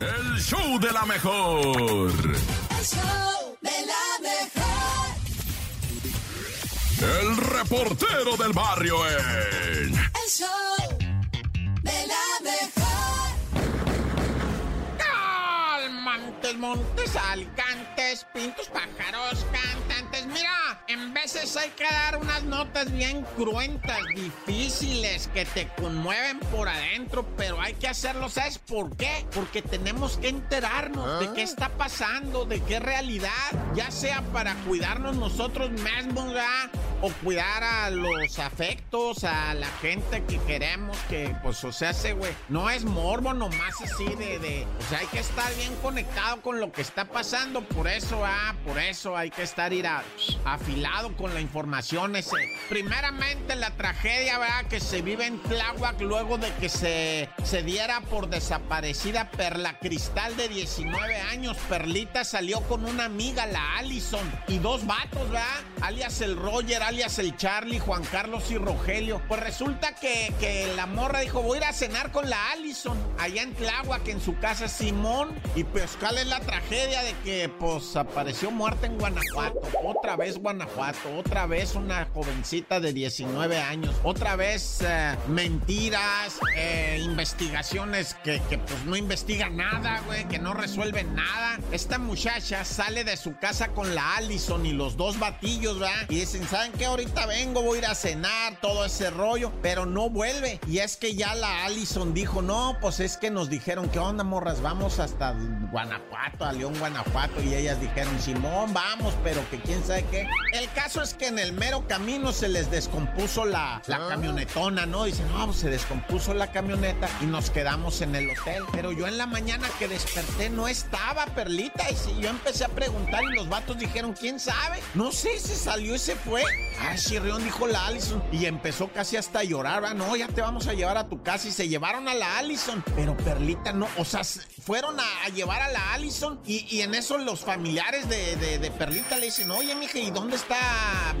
El show de la mejor. El show de la mejor. El reportero del barrio en. El show de la mejor. Montes, montes, alicantes, pintos, pájaros, cantantes. Mira, veces hay que dar unas notas bien cruentas, difíciles, que te conmueven por adentro, pero hay que hacerlo. ¿Sabes por qué? Porque tenemos que enterarnos de qué está pasando, de qué realidad, ya sea para cuidarnos nosotros mismos, ¿verdad? O cuidar a los afectos, a la gente que queremos, que pues, o sea, se, güey, no es morbo nomás así de, de, o sea, hay que estar bien conectado con lo que está pasando, por eso, ah, por eso hay que estar ir afilado con la información ese. Primeramente la tragedia, ¿verdad? Que se vive en Tláhuac luego de que se, se diera por desaparecida Perla Cristal de 19 años. Perlita salió con una amiga, la Allison, y dos vatos, ¿verdad? Alias el Roger, alias el Charlie, Juan Carlos y Rogelio. Pues resulta que, que la morra dijo, voy a ir a cenar con la Allison, allá en Tláhuac, en su casa Simón. Y pues, ¿cuál es la tragedia de que, pues, apareció muerta en Guanajuato? Otra vez Guanajuato, otra vez una jovencita de 19 años, otra vez eh, mentiras, eh, investigaciones que, que, pues, no investigan nada, güey, que no resuelven nada. Esta muchacha sale de su casa con la Allison y los dos batillos, ¿verdad? Y dicen, ¿saben qué? Ahorita vengo, voy a ir a cenar, todo ese rollo, pero no vuelve. Y es que ya la Allison dijo, no, pues es que nos dijeron, ¿qué onda, morras? Vamos hasta Guanajuato, a León, Guanajuato. Y ellas dijeron, Simón, vamos, pero que quién sabe qué. El caso que en el mero camino se les descompuso la, la camionetona, ¿no? Dicen, no, pues se descompuso la camioneta y nos quedamos en el hotel. Pero yo en la mañana que desperté no estaba Perlita. Y si yo empecé a preguntar y los vatos dijeron, ¿quién sabe? No sé, se salió y se fue. Ah, Chirrión, dijo la Allison. Y empezó casi hasta a llorar. ¿va? No, ya te vamos a llevar a tu casa. Y se llevaron a la Allison. Pero Perlita no. O sea, fueron a, a llevar a la Allison. Y, y, en eso los familiares de, de, de, Perlita le dicen, oye, mija, ¿y dónde está?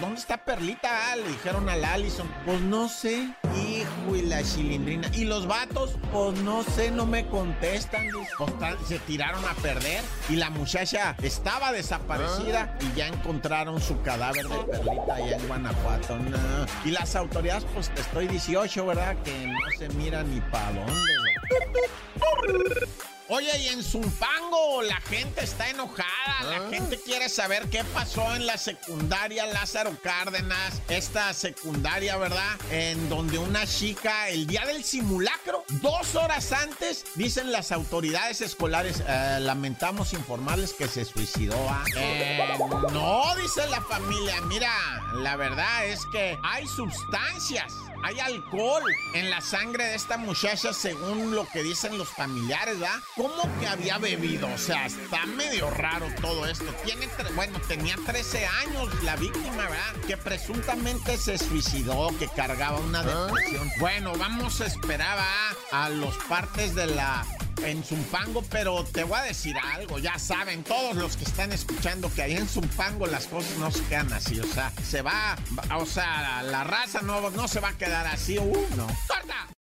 ¿Dónde está Perlita? Ah, le dijeron a la Allison. Pues no sé. Hijo y la chilindrina. Y los vatos, pues no sé, no me contestan. Pues, se tiraron a perder. Y la muchacha estaba desaparecida. Y ya encontraron su cadáver de Perlita allá en Guanajuato. No. Y las autoridades, pues te estoy 18, ¿verdad? Que no se mira ni para dónde. Oye, y en Zumpango la gente está enojada, la gente quiere saber qué pasó en la secundaria Lázaro Cárdenas, esta secundaria, ¿verdad? En donde una chica, el día del simulacro, dos horas antes, dicen las autoridades escolares, eh, lamentamos informarles que se suicidó. ¿ah? Eh, no, dice la familia, mira, la verdad es que hay sustancias hay alcohol en la sangre de esta muchacha según lo que dicen los familiares, ¿verdad? ¿Cómo que había bebido? O sea, está medio raro todo esto. Tiene, bueno, tenía 13 años la víctima, ¿verdad? Que presuntamente se suicidó, que cargaba una depresión. Bueno, vamos a esperar a los partes de la en Zumpango, pero te voy a decir algo, ya saben, todos los que están escuchando que ahí en Zumpango las cosas no se quedan así, o sea, se va, o sea, la raza no, no se va a quedar así, uh, no. ¡Corta!